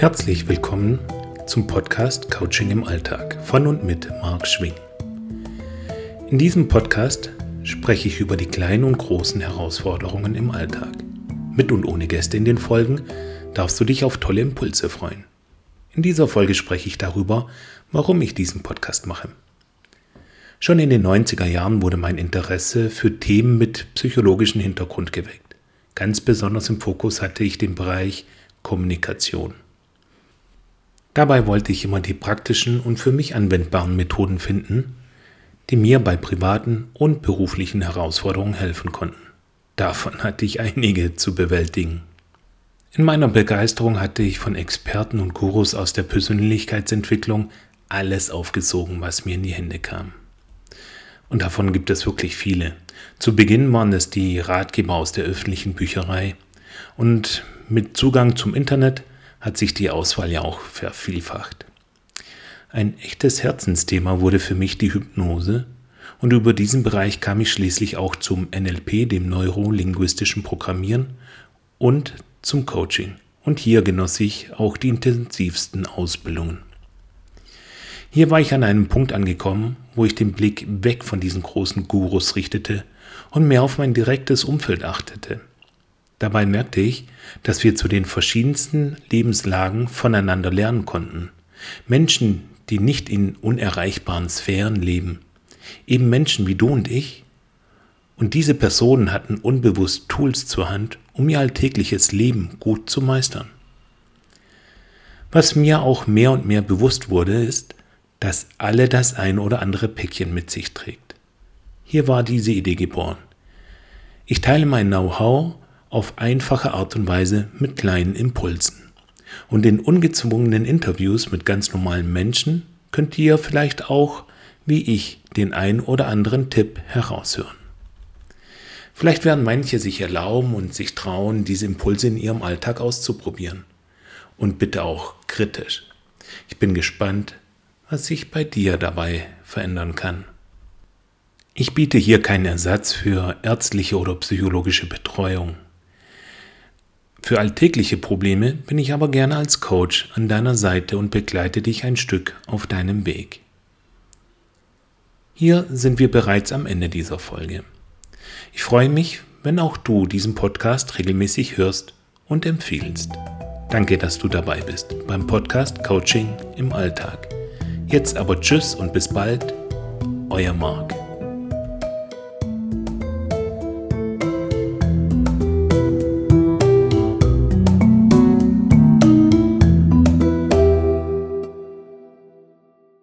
Herzlich willkommen zum Podcast Coaching im Alltag von und mit Marc Schwing. In diesem Podcast spreche ich über die kleinen und großen Herausforderungen im Alltag. Mit und ohne Gäste in den Folgen darfst du dich auf tolle Impulse freuen. In dieser Folge spreche ich darüber, warum ich diesen Podcast mache. Schon in den 90er Jahren wurde mein Interesse für Themen mit psychologischem Hintergrund geweckt. Ganz besonders im Fokus hatte ich den Bereich Kommunikation. Dabei wollte ich immer die praktischen und für mich anwendbaren Methoden finden, die mir bei privaten und beruflichen Herausforderungen helfen konnten. Davon hatte ich einige zu bewältigen. In meiner Begeisterung hatte ich von Experten und Gurus aus der Persönlichkeitsentwicklung alles aufgesogen, was mir in die Hände kam. Und davon gibt es wirklich viele. Zu Beginn waren es die Ratgeber aus der öffentlichen Bücherei und mit Zugang zum Internet hat sich die Auswahl ja auch vervielfacht. Ein echtes Herzensthema wurde für mich die Hypnose und über diesen Bereich kam ich schließlich auch zum NLP, dem neurolinguistischen Programmieren und zum Coaching. Und hier genoss ich auch die intensivsten Ausbildungen. Hier war ich an einem Punkt angekommen, wo ich den Blick weg von diesen großen Gurus richtete und mehr auf mein direktes Umfeld achtete. Dabei merkte ich, dass wir zu den verschiedensten Lebenslagen voneinander lernen konnten. Menschen, die nicht in unerreichbaren Sphären leben. Eben Menschen wie du und ich. Und diese Personen hatten unbewusst Tools zur Hand, um ihr alltägliches Leben gut zu meistern. Was mir auch mehr und mehr bewusst wurde, ist, dass alle das ein oder andere Päckchen mit sich trägt. Hier war diese Idee geboren. Ich teile mein Know-how auf einfache Art und Weise mit kleinen Impulsen. Und in ungezwungenen Interviews mit ganz normalen Menschen könnt ihr vielleicht auch, wie ich, den ein oder anderen Tipp heraushören. Vielleicht werden manche sich erlauben und sich trauen, diese Impulse in ihrem Alltag auszuprobieren. Und bitte auch kritisch. Ich bin gespannt, was sich bei dir dabei verändern kann. Ich biete hier keinen Ersatz für ärztliche oder psychologische Betreuung. Für alltägliche Probleme bin ich aber gerne als Coach an deiner Seite und begleite dich ein Stück auf deinem Weg. Hier sind wir bereits am Ende dieser Folge. Ich freue mich, wenn auch du diesen Podcast regelmäßig hörst und empfiehlst. Danke, dass du dabei bist beim Podcast Coaching im Alltag. Jetzt aber Tschüss und bis bald, euer Marc.